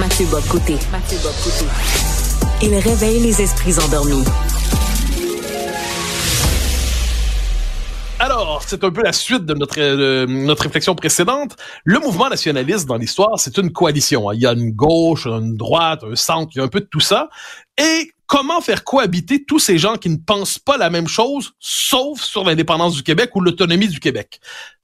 Mathieu Bocoté. Mathieu Bocoté. Il réveille les esprits endormis. Alors, c'est un peu la suite de notre, euh, réflexion précédente. Le mouvement nationaliste dans l'histoire, c'est une coalition. Hein. Il y a une gauche, une droite, un centre, il y a un peu de tout ça. Et comment faire cohabiter tous ces gens qui ne pensent pas la même chose, sauf sur l'indépendance du Québec ou l'autonomie du Québec?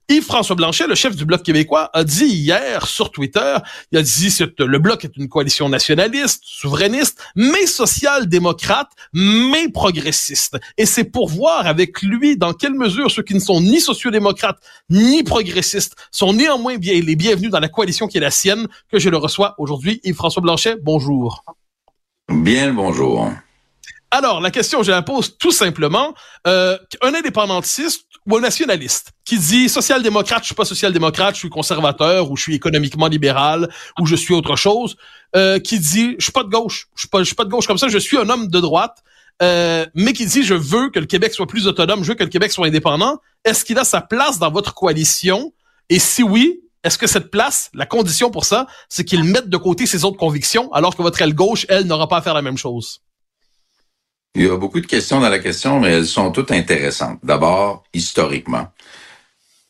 Yves-François Blanchet, le chef du Bloc québécois, a dit hier sur Twitter, il a dit que le Bloc est une coalition nationaliste, souverainiste, mais social-démocrate, mais progressiste. Et c'est pour voir avec lui dans quelle mesure ceux qui ne sont ni sociodémocrates ni progressistes sont néanmoins bien, les bienvenus dans la coalition qui est la sienne que je le reçois aujourd'hui. Yves-François Blanchet, bonjour. Bien bonjour. Alors, la question, je la pose tout simplement. Euh, un indépendantiste ou un nationaliste qui dit social-démocrate, je suis pas social-démocrate, je suis conservateur, ou je suis économiquement libéral, ou je suis autre chose, euh, qui dit je suis pas de gauche, je suis pas, pas de gauche comme ça, je suis un homme de droite, euh, mais qui dit je veux que le Québec soit plus autonome, je veux que le Québec soit indépendant. Est-ce qu'il a sa place dans votre coalition? Et si oui, est-ce que cette place, la condition pour ça, c'est qu'il mette de côté ses autres convictions, alors que votre aile gauche, elle, n'aura pas à faire la même chose? Il y a beaucoup de questions dans la question, mais elles sont toutes intéressantes. D'abord, historiquement,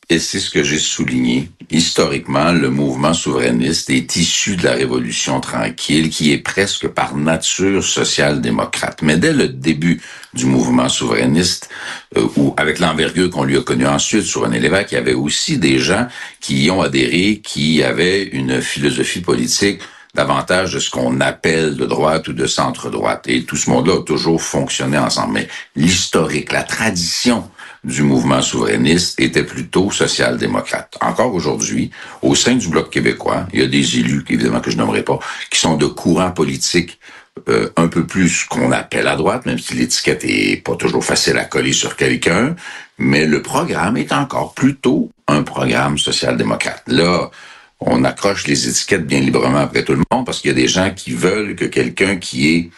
et c'est ce que j'ai souligné, historiquement, le mouvement souverainiste est issu de la Révolution tranquille, qui est presque par nature social-démocrate. Mais dès le début du mouvement souverainiste, euh, ou avec l'envergure qu'on lui a connue ensuite sur un Lévesque, il y avait aussi des gens qui y ont adhéré, qui avaient une philosophie politique davantage de ce qu'on appelle de droite ou de centre-droite. Et tout ce monde-là a toujours fonctionné ensemble. Mais l'historique, la tradition du mouvement souverainiste était plutôt social-démocrate. Encore aujourd'hui, au sein du Bloc québécois, il y a des élus, évidemment que je nommerai pas, qui sont de courants politiques euh, un peu plus qu'on appelle à droite, même si l'étiquette est pas toujours facile à coller sur quelqu'un, mais le programme est encore plutôt un programme social-démocrate. Là, on accroche les étiquettes bien librement après tout le monde parce qu'il y a des gens qui veulent que quelqu'un qui est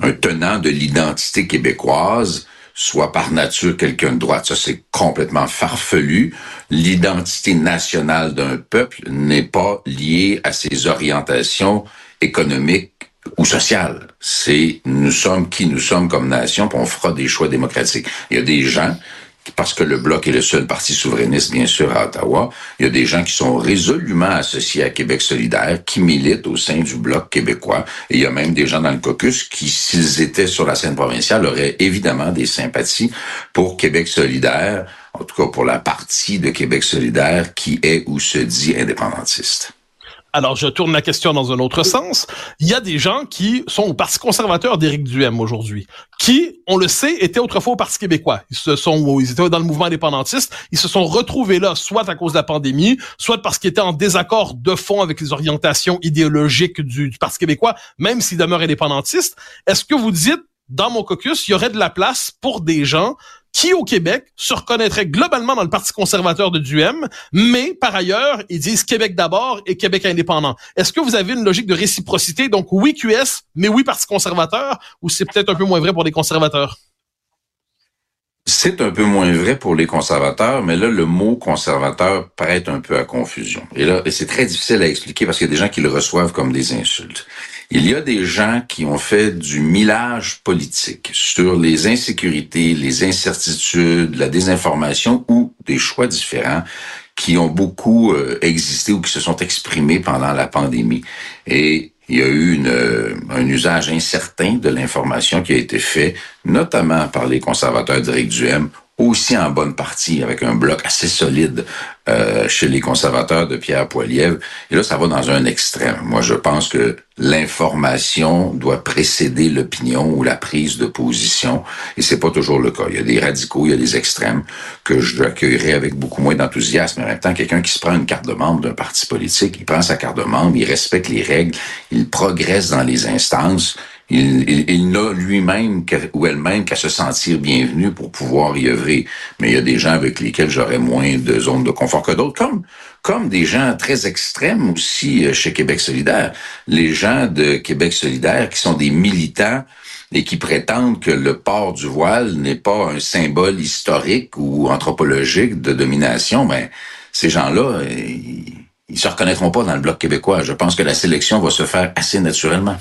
un tenant de l'identité québécoise soit par nature quelqu'un de droite. Ça, c'est complètement farfelu. L'identité nationale d'un peuple n'est pas liée à ses orientations économiques ou sociales. C'est nous sommes qui nous sommes comme nation, puis on fera des choix démocratiques. Il y a des gens parce que le Bloc est le seul parti souverainiste, bien sûr, à Ottawa, il y a des gens qui sont résolument associés à Québec solidaire, qui militent au sein du Bloc québécois. Et il y a même des gens dans le caucus qui, s'ils étaient sur la scène provinciale, auraient évidemment des sympathies pour Québec solidaire, en tout cas pour la partie de Québec solidaire qui est ou se dit indépendantiste. Alors, je tourne la question dans un autre sens. Il y a des gens qui sont au Parti conservateur d'Éric Duhem aujourd'hui, qui, on le sait, étaient autrefois au Parti québécois. Ils se sont, ils étaient dans le mouvement indépendantiste. Ils se sont retrouvés là, soit à cause de la pandémie, soit parce qu'ils étaient en désaccord de fond avec les orientations idéologiques du, du Parti québécois, même s'ils demeurent indépendantistes. Est-ce que vous dites, dans mon caucus, il y aurait de la place pour des gens qui, au Québec, se reconnaîtraient globalement dans le Parti conservateur de Duhem, mais par ailleurs, ils disent Québec d'abord et Québec indépendant. Est-ce que vous avez une logique de réciprocité, donc oui QS, mais oui Parti conservateur, ou c'est peut-être un peu moins vrai pour les conservateurs? C'est un peu moins vrai pour les conservateurs, mais là, le mot conservateur prête un peu à confusion. Et là, c'est très difficile à expliquer parce qu'il y a des gens qui le reçoivent comme des insultes. Il y a des gens qui ont fait du millage politique sur les insécurités, les incertitudes, la désinformation ou des choix différents qui ont beaucoup euh, existé ou qui se sont exprimés pendant la pandémie. Et il y a eu une, euh, un usage incertain de l'information qui a été fait, notamment par les conservateurs d'Éric Duhem aussi en bonne partie avec un bloc assez solide euh, chez les conservateurs de Pierre Poilievre. Et là, ça va dans un extrême. Moi, je pense que l'information doit précéder l'opinion ou la prise de position, et c'est pas toujours le cas. Il y a des radicaux, il y a des extrêmes que je accueillerai avec beaucoup moins d'enthousiasme. En même temps, quelqu'un qui se prend une carte de membre d'un parti politique, il prend sa carte de membre, il respecte les règles, il progresse dans les instances. Il, il, n'a lui-même ou elle-même qu'à se sentir bienvenu pour pouvoir y œuvrer. Mais il y a des gens avec lesquels j'aurais moins de zones de confort que d'autres, comme comme des gens très extrêmes aussi euh, chez Québec solidaire. Les gens de Québec solidaire qui sont des militants et qui prétendent que le port du voile n'est pas un symbole historique ou anthropologique de domination, mais ces gens-là, ils, ils se reconnaîtront pas dans le bloc québécois. Je pense que la sélection va se faire assez naturellement.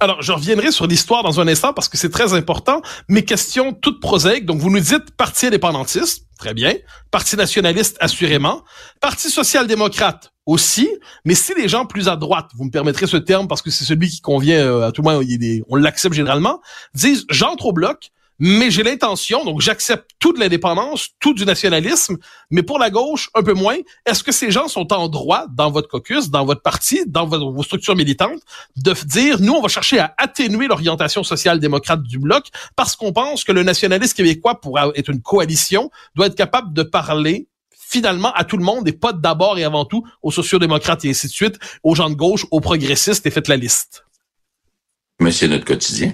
Alors, je reviendrai sur l'histoire dans un instant parce que c'est très important. Mes questions toutes prosaïques. Donc, vous nous dites parti indépendantiste, très bien. Parti nationaliste, assurément. Parti social-démocrate aussi. Mais si les gens plus à droite, vous me permettrez ce terme parce que c'est celui qui convient euh, à tout le monde, on l'accepte généralement, disent j'entre au bloc, mais j'ai l'intention, donc j'accepte tout de l'indépendance, tout du nationalisme, mais pour la gauche, un peu moins. Est-ce que ces gens sont en droit, dans votre caucus, dans votre parti, dans vos structures militantes, de dire, nous, on va chercher à atténuer l'orientation social-démocrate du bloc parce qu'on pense que le nationalisme québécois, pour être une coalition, doit être capable de parler finalement à tout le monde et pas d'abord et avant tout aux sociodémocrates et ainsi de suite, aux gens de gauche, aux progressistes et faites la liste. Mais c'est notre quotidien.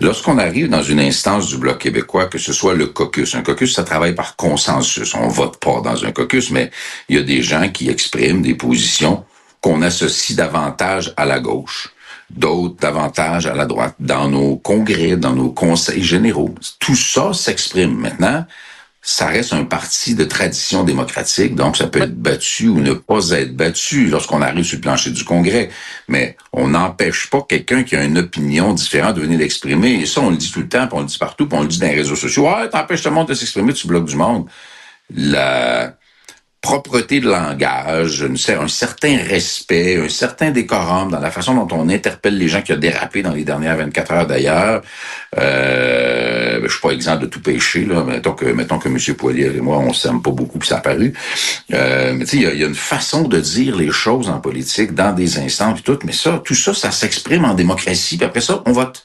Lorsqu'on arrive dans une instance du Bloc québécois, que ce soit le caucus, un caucus, ça travaille par consensus. On vote pas dans un caucus, mais il y a des gens qui expriment des positions qu'on associe davantage à la gauche, d'autres davantage à la droite, dans nos congrès, dans nos conseils généraux. Tout ça s'exprime maintenant ça reste un parti de tradition démocratique, donc ça peut être battu ou ne pas être battu lorsqu'on arrive sur le plancher du Congrès. Mais on n'empêche pas quelqu'un qui a une opinion différente de venir l'exprimer. Et ça, on le dit tout le temps, puis on le dit partout, puis on le dit dans les réseaux sociaux. Ouais, t'empêches tout le monde de s'exprimer, tu bloques du monde. La, propreté de langage, un certain respect, un certain décorum dans la façon dont on interpelle les gens qui ont dérapé dans les dernières 24 heures d'ailleurs. Euh, je suis pas exempt de tout péché, là. Mettons que, mettons que M. Poilier et moi, on s'aime pas beaucoup, puis ça a paru. Euh, mais tu sais, il y, a, une façon de dire les choses en politique dans des instants, puis tout. Mais ça, tout ça, ça s'exprime en démocratie. Puis après ça, on vote.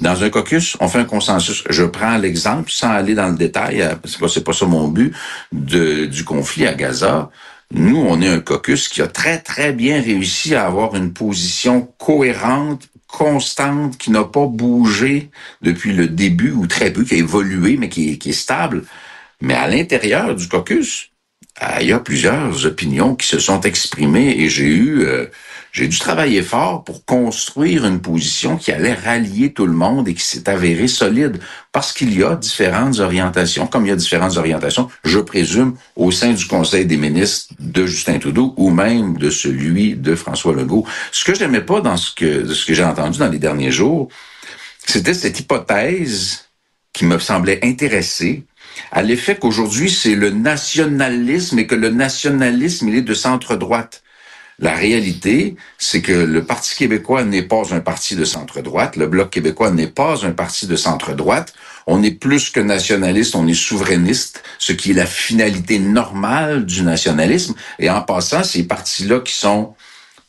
Dans un caucus, on fait un consensus. Je prends l'exemple, sans aller dans le détail, euh, c'est pas, pas ça mon but, du conflit à Gaza. Nous, on est un caucus qui a très, très bien réussi à avoir une position cohérente, constante, qui n'a pas bougé depuis le début, ou très peu, qui a évolué, mais qui est, stable. Mais à l'intérieur du caucus, il y a plusieurs opinions qui se sont exprimées et j'ai eu euh, j'ai dû travailler fort pour construire une position qui allait rallier tout le monde et qui s'est avérée solide parce qu'il y a différentes orientations, comme il y a différentes orientations, je présume, au sein du Conseil des ministres de Justin Trudeau ou même de celui de François Legault. Ce que je n'aimais pas dans ce que, ce que j'ai entendu dans les derniers jours, c'était cette hypothèse qui me semblait intéresser à l'effet qu'aujourd'hui, c'est le nationalisme et que le nationalisme, il est de centre-droite. La réalité, c'est que le Parti québécois n'est pas un parti de centre-droite, le Bloc québécois n'est pas un parti de centre-droite. On est plus que nationaliste, on est souverainiste, ce qui est la finalité normale du nationalisme. Et en passant, ces partis-là qui sont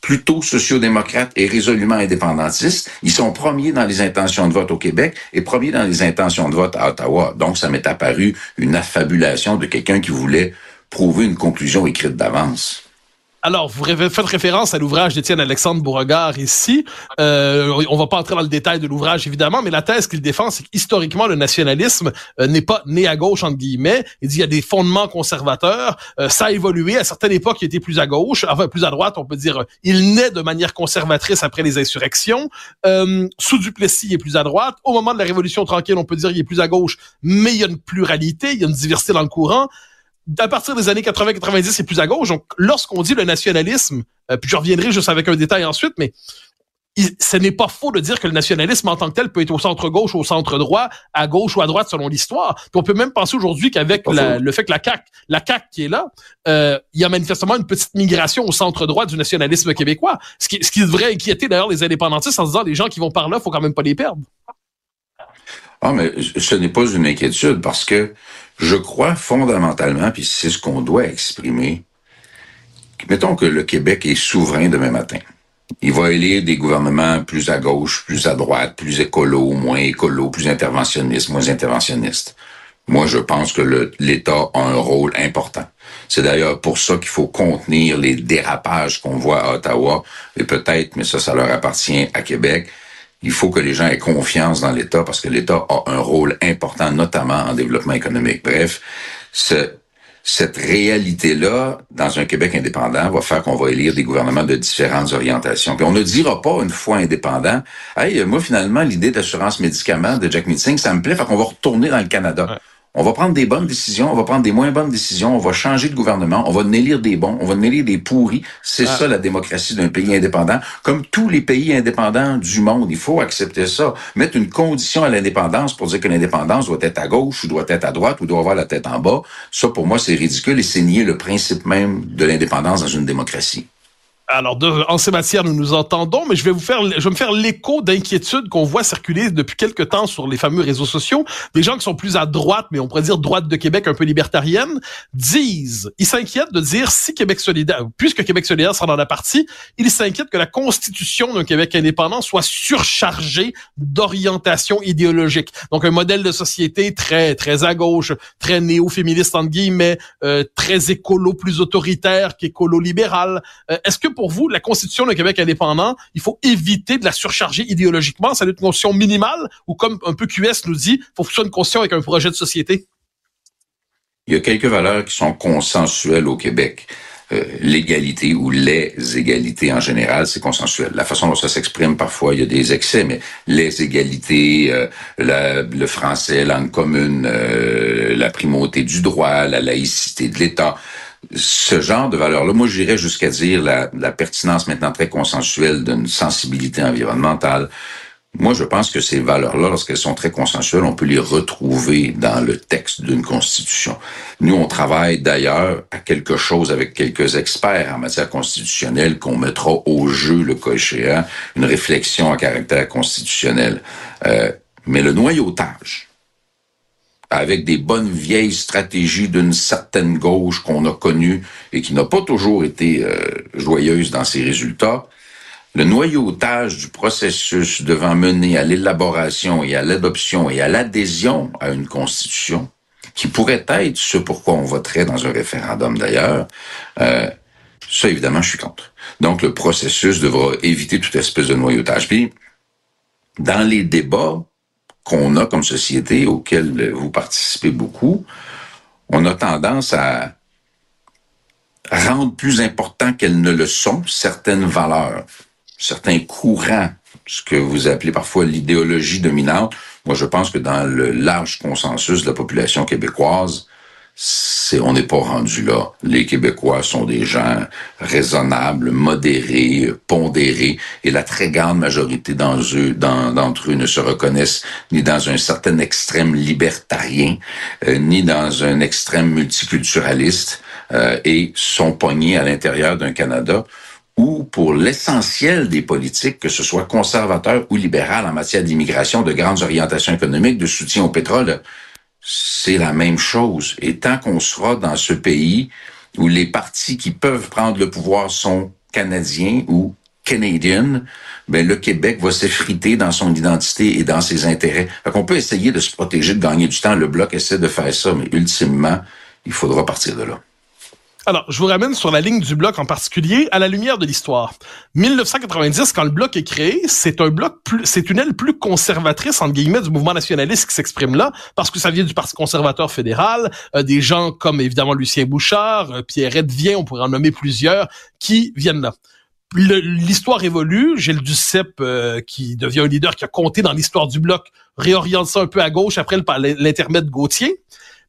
plutôt sociodémocrates et résolument indépendantistes, ils sont premiers dans les intentions de vote au Québec et premiers dans les intentions de vote à Ottawa. Donc, ça m'est apparu une affabulation de quelqu'un qui voulait prouver une conclusion écrite d'avance. Alors, vous faites référence à l'ouvrage d'Étienne Alexandre Beauregard ici. Euh, on va pas entrer dans le détail de l'ouvrage, évidemment, mais la thèse qu'il défend, c'est qu'historiquement, le nationalisme euh, n'est pas né à gauche, entre guillemets. Il dit qu'il y a des fondements conservateurs. Euh, ça a évolué. À certaines époques, il était plus à gauche, enfin plus à droite, on peut dire. Il naît de manière conservatrice après les insurrections. Euh, sous Duplessis, il est plus à droite. Au moment de la Révolution tranquille, on peut dire qu'il est plus à gauche, mais il y a une pluralité, il y a une diversité dans le courant à partir des années 80-90, c'est plus à gauche. Donc, lorsqu'on dit le nationalisme, euh, puis je reviendrai juste avec un détail ensuite, mais ce n'est pas faux de dire que le nationalisme en tant que tel peut être au centre gauche, au centre droit, à gauche ou à droite selon l'histoire. Puis on peut même penser aujourd'hui qu'avec le fait que la CAC, la CAC qui est là, euh, il y a manifestement une petite migration au centre droit du nationalisme québécois, ce qui, ce qui devrait inquiéter d'ailleurs les indépendantistes en se disant les gens qui vont par là, faut quand même pas les perdre. Ah, mais ce n'est pas une inquiétude parce que je crois fondamentalement, puis c'est ce qu'on doit exprimer, mettons que le Québec est souverain demain matin. Il va élire des gouvernements plus à gauche, plus à droite, plus écolo, moins écolo, plus interventionniste, moins interventionniste. Moi, je pense que l'État a un rôle important. C'est d'ailleurs pour ça qu'il faut contenir les dérapages qu'on voit à Ottawa, et peut-être, mais ça, ça leur appartient à Québec, il faut que les gens aient confiance dans l'État parce que l'État a un rôle important, notamment en développement économique. Bref, cette réalité-là, dans un Québec indépendant, va faire qu'on va élire des gouvernements de différentes orientations. Puis on ne dira pas une fois indépendant, hey, moi finalement l'idée d'assurance médicaments de Jack Meeting, ça me plaît, fait qu'on va retourner dans le Canada. On va prendre des bonnes décisions, on va prendre des moins bonnes décisions, on va changer de gouvernement, on va élire des bons, on va élire des pourris. C'est ah. ça la démocratie d'un pays indépendant. Comme tous les pays indépendants du monde, il faut accepter ça. Mettre une condition à l'indépendance pour dire que l'indépendance doit être à gauche ou doit être à droite ou doit avoir la tête en bas, ça pour moi c'est ridicule et c'est nier le principe même de l'indépendance dans une démocratie. Alors, en ces matières, nous nous entendons, mais je vais vous faire, je vais me faire l'écho d'inquiétudes qu'on voit circuler depuis quelque temps sur les fameux réseaux sociaux. Des gens qui sont plus à droite, mais on pourrait dire droite de Québec, un peu libertarienne, disent, ils s'inquiètent de dire si Québec solidaire, puisque Québec solidaire sera dans la partie, ils s'inquiètent que la constitution d'un Québec indépendant soit surchargée d'orientation idéologique. Donc, un modèle de société très, très à gauche, très néo-féministe entre guillemets, euh, très écolo, plus autoritaire qu'écolo-libéral. Euh, est-ce que pour vous, la constitution d'un Québec indépendant, il faut éviter de la surcharger idéologiquement? Ça doit être une constitution minimale ou comme un peu QS nous dit, il faut que ce soit une constitution avec un projet de société? Il y a quelques valeurs qui sont consensuelles au Québec. Euh, l'égalité ou les égalités en général, c'est consensuel. La façon dont ça s'exprime, parfois, il y a des excès, mais les égalités, euh, le français, langue commune, euh, la primauté du droit, la laïcité de l'État, ce genre de valeurs-là, moi j'irais jusqu'à dire la, la, pertinence maintenant très consensuelle d'une sensibilité environnementale. Moi, je pense que ces valeurs-là, lorsqu'elles sont très consensuelles, on peut les retrouver dans le texte d'une constitution. Nous, on travaille d'ailleurs à quelque chose avec quelques experts en matière constitutionnelle qu'on mettra au jeu, le cas échéant, une réflexion à caractère constitutionnel. Euh, mais le noyautage, avec des bonnes vieilles stratégies d'une certaine gauche qu'on a connue et qui n'a pas toujours été euh, joyeuse dans ses résultats, le noyautage du processus devant mener à l'élaboration et à l'adoption et à l'adhésion à une constitution, qui pourrait être ce pourquoi on voterait dans un référendum d'ailleurs, euh, ça évidemment je suis contre. Donc le processus devra éviter toute espèce de noyautage. Puis dans les débats, qu'on a comme société, auquel vous participez beaucoup, on a tendance à rendre plus important qu'elles ne le sont certaines valeurs, certains courants, ce que vous appelez parfois l'idéologie dominante. Moi, je pense que dans le large consensus de la population québécoise, c'est on n'est pas rendu là. Les Québécois sont des gens raisonnables, modérés, pondérés, et la très grande majorité d'entre eux, eux ne se reconnaissent ni dans un certain extrême libertarien, euh, ni dans un extrême multiculturaliste, euh, et sont pognés à l'intérieur d'un Canada où, pour l'essentiel des politiques, que ce soit conservateur ou libéral en matière d'immigration, de grandes orientations économiques, de soutien au pétrole, c'est la même chose. Et tant qu'on sera dans ce pays où les partis qui peuvent prendre le pouvoir sont canadiens ou canadiens, ben le Québec va s'effriter dans son identité et dans ses intérêts. Fait qu'on peut essayer de se protéger, de gagner du temps. Le bloc essaie de faire ça, mais ultimement, il faudra partir de là. Alors, je vous ramène sur la ligne du bloc en particulier à la lumière de l'histoire. 1990, quand le bloc est créé, c'est un bloc plus, c'est une aile plus conservatrice entre guillemets du mouvement nationaliste qui s'exprime là, parce que ça vient du Parti conservateur fédéral, euh, des gens comme évidemment Lucien Bouchard, euh, Pierre Edvien, on pourrait en nommer plusieurs, qui viennent là. L'histoire évolue. Gilles Duceppe, euh, qui devient un leader qui a compté dans l'histoire du bloc, réoriente ça un peu à gauche après l'intermède Gauthier.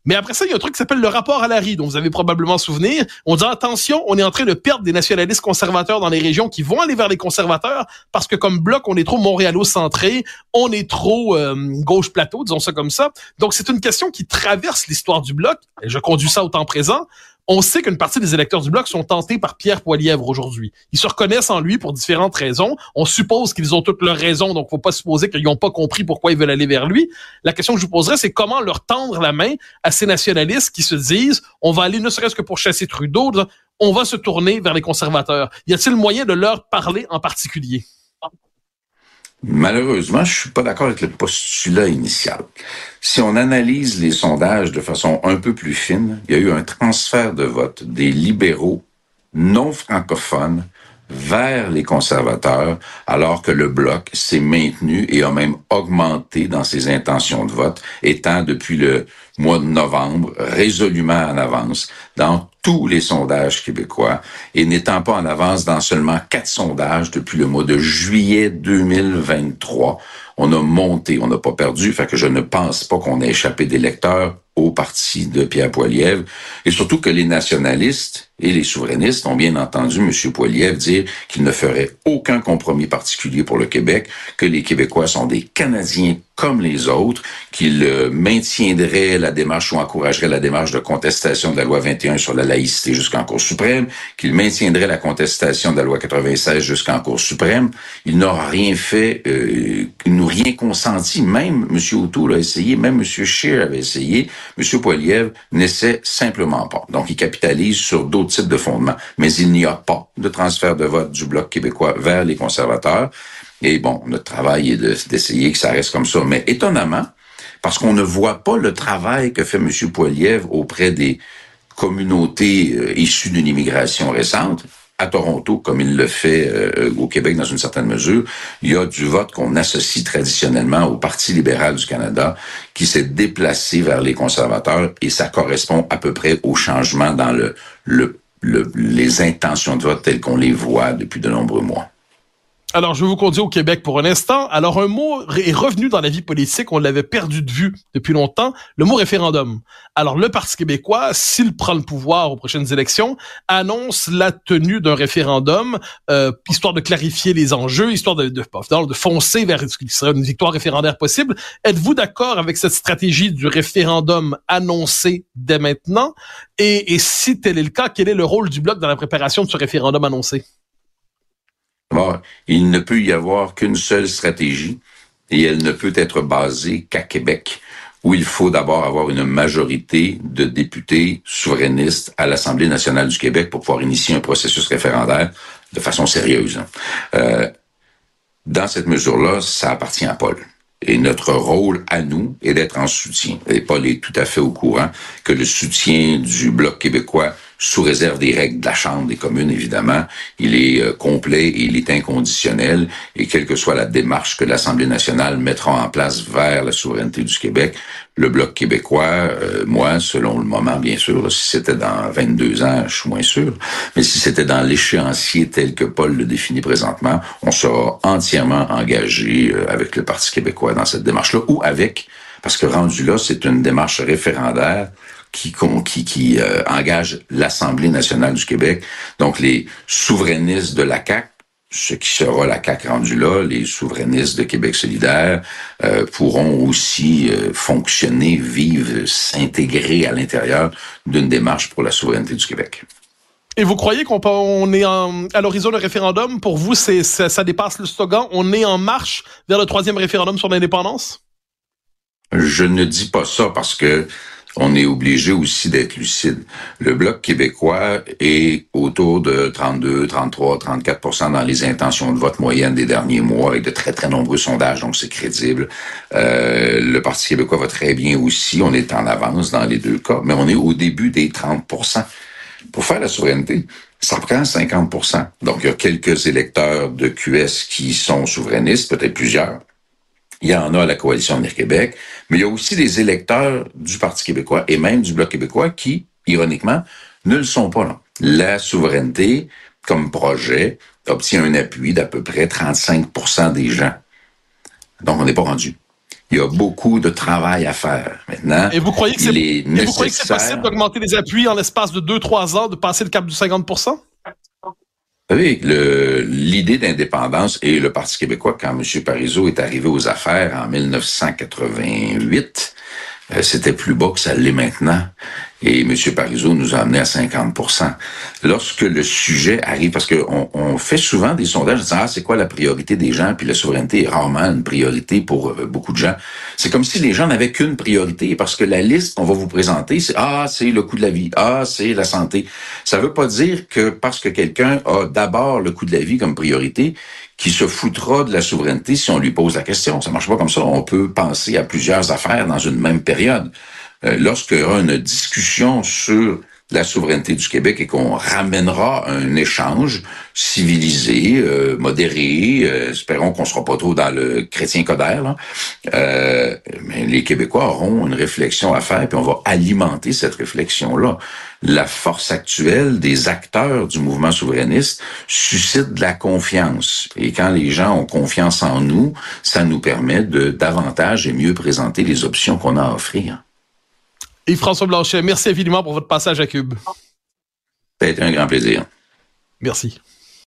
Mais après ça, il y a un truc qui s'appelle le rapport à Larry, dont vous avez probablement souvenir. On dit attention, on est en train de perdre des nationalistes conservateurs dans les régions qui vont aller vers les conservateurs parce que comme bloc, on est trop montréalo-centré, on est trop euh, gauche-plateau, disons ça comme ça. Donc c'est une question qui traverse l'histoire du bloc. Et je conduis ça au temps présent on sait qu'une partie des électeurs du Bloc sont tentés par Pierre Poilièvre aujourd'hui. Ils se reconnaissent en lui pour différentes raisons. On suppose qu'ils ont toutes leurs raisons, donc faut pas supposer qu'ils n'ont pas compris pourquoi ils veulent aller vers lui. La question que je vous poserais, c'est comment leur tendre la main à ces nationalistes qui se disent, on va aller ne serait-ce que pour chasser Trudeau, on va se tourner vers les conservateurs. Y a-t-il moyen de leur parler en particulier? Malheureusement, je suis pas d'accord avec le postulat initial. Si on analyse les sondages de façon un peu plus fine, il y a eu un transfert de vote des libéraux non francophones vers les conservateurs, alors que le bloc s'est maintenu et a même augmenté dans ses intentions de vote, étant depuis le mois de novembre résolument en avance dans tous les sondages québécois et n'étant pas en avance dans seulement quatre sondages depuis le mois de juillet 2023. On a monté, on n'a pas perdu, fait que je ne pense pas qu'on ait échappé des lecteurs au parti de Pierre Poilievre, et surtout que les nationalistes et les souverainistes ont bien entendu M. Poilievre dire qu'il ne ferait aucun compromis particulier pour le Québec, que les Québécois sont des Canadiens comme les autres, qu'il euh, maintiendrait la démarche ou encouragerait la démarche de contestation de la loi 21 sur la laïcité jusqu'en Cour suprême, qu'il maintiendrait la contestation de la loi 96 jusqu'en Cour suprême. Il n'aura rien fait, euh, n'a rien consenti. Même M. O'Toole a essayé, même M. Scheer avait essayé. M. Poiliev n'essaie simplement pas. Donc, il capitalise sur d'autres de fondements. Mais il n'y a pas de transfert de vote du Bloc québécois vers les conservateurs. Et bon, notre travail est d'essayer que ça reste comme ça. Mais étonnamment, parce qu'on ne voit pas le travail que fait M. Poiliev auprès des communautés euh, issues d'une immigration récente, à Toronto, comme il le fait euh, au Québec dans une certaine mesure, il y a du vote qu'on associe traditionnellement au Parti libéral du Canada qui s'est déplacé vers les conservateurs et ça correspond à peu près au changement dans le, le, le les intentions de vote telles qu'on les voit depuis de nombreux mois. Alors, je vous conduire au Québec pour un instant. Alors, un mot est revenu dans la vie politique, on l'avait perdu de vue depuis longtemps, le mot référendum. Alors, le Parti québécois, s'il prend le pouvoir aux prochaines élections, annonce la tenue d'un référendum, euh, histoire de clarifier les enjeux, histoire de, de, de foncer vers ce qui serait une victoire référendaire possible. Êtes-vous d'accord avec cette stratégie du référendum annoncé dès maintenant? Et, et si tel est le cas, quel est le rôle du Bloc dans la préparation de ce référendum annoncé? Il ne peut y avoir qu'une seule stratégie et elle ne peut être basée qu'à Québec, où il faut d'abord avoir une majorité de députés souverainistes à l'Assemblée nationale du Québec pour pouvoir initier un processus référendaire de façon sérieuse. Euh, dans cette mesure-là, ça appartient à Paul. Et notre rôle à nous est d'être en soutien. Et Paul est tout à fait au courant que le soutien du Bloc québécois sous réserve des règles de la Chambre des communes, évidemment. Il est euh, complet et il est inconditionnel. Et quelle que soit la démarche que l'Assemblée nationale mettra en place vers la souveraineté du Québec, le Bloc québécois, euh, moi, selon le moment, bien sûr, si c'était dans 22 ans, je suis moins sûr, mais si c'était dans l'échéancier tel que Paul le définit présentement, on sera entièrement engagé euh, avec le Parti québécois dans cette démarche-là, ou avec, parce que rendu là, c'est une démarche référendaire qui, qui, qui euh, engage l'Assemblée nationale du Québec, donc les souverainistes de la CAQ, ce qui sera la CAQ rendue là, les souverainistes de Québec solidaire euh, pourront aussi euh, fonctionner, vivre, s'intégrer à l'intérieur d'une démarche pour la souveraineté du Québec. Et vous croyez qu'on on est en, à l'horizon d'un référendum? Pour vous, c'est ça, ça dépasse le slogan. On est en marche vers le troisième référendum sur l'indépendance? Je ne dis pas ça parce que on est obligé aussi d'être lucide. Le Bloc québécois est autour de 32, 33, 34% dans les intentions de vote moyennes des derniers mois avec de très, très nombreux sondages, donc c'est crédible. Euh, le Parti québécois va très bien aussi. On est en avance dans les deux cas, mais on est au début des 30% Pour faire la souveraineté, ça prend 50% Donc, il y a quelques électeurs de QS qui sont souverainistes, peut-être plusieurs. Il y en a à la coalition Avenir Québec, mais il y a aussi des électeurs du Parti québécois et même du Bloc québécois qui, ironiquement, ne le sont pas là. La souveraineté, comme projet, obtient un appui d'à peu près 35% des gens. Donc, on n'est pas rendu. Il y a beaucoup de travail à faire maintenant. Et vous croyez que c'est possible d'augmenter les appuis en l'espace de 2-3 ans, de passer le cap du 50 savez, l'idée d'indépendance et le Parti québécois, quand M. Parizeau est arrivé aux affaires en 1988, euh, c'était plus bas que ça l'est maintenant. Et M. Parizeau nous a amené à 50% Lorsque le sujet arrive, parce qu'on on fait souvent des sondages disant ah c'est quoi la priorité des gens, puis la souveraineté est rarement une priorité pour euh, beaucoup de gens. C'est comme si les gens n'avaient qu'une priorité, parce que la liste qu'on va vous présenter, c'est ah c'est le coût de la vie, ah c'est la santé. Ça veut pas dire que parce que quelqu'un a d'abord le coût de la vie comme priorité, qui se foutra de la souveraineté si on lui pose la question. Ça marche pas comme ça. On peut penser à plusieurs affaires dans une même période. Euh, lorsqu'il y aura une discussion sur la souveraineté du Québec et qu'on ramènera un échange civilisé, euh, modéré. Euh, espérons qu'on sera pas trop dans le chrétien codère. Euh, mais les Québécois auront une réflexion à faire, puis on va alimenter cette réflexion-là. La force actuelle des acteurs du mouvement souverainiste suscite de la confiance. Et quand les gens ont confiance en nous, ça nous permet de davantage et mieux présenter les options qu'on a à offrir. Et François Blanchet, merci infiniment pour votre passage à Cube. Ça a été un grand plaisir. Merci.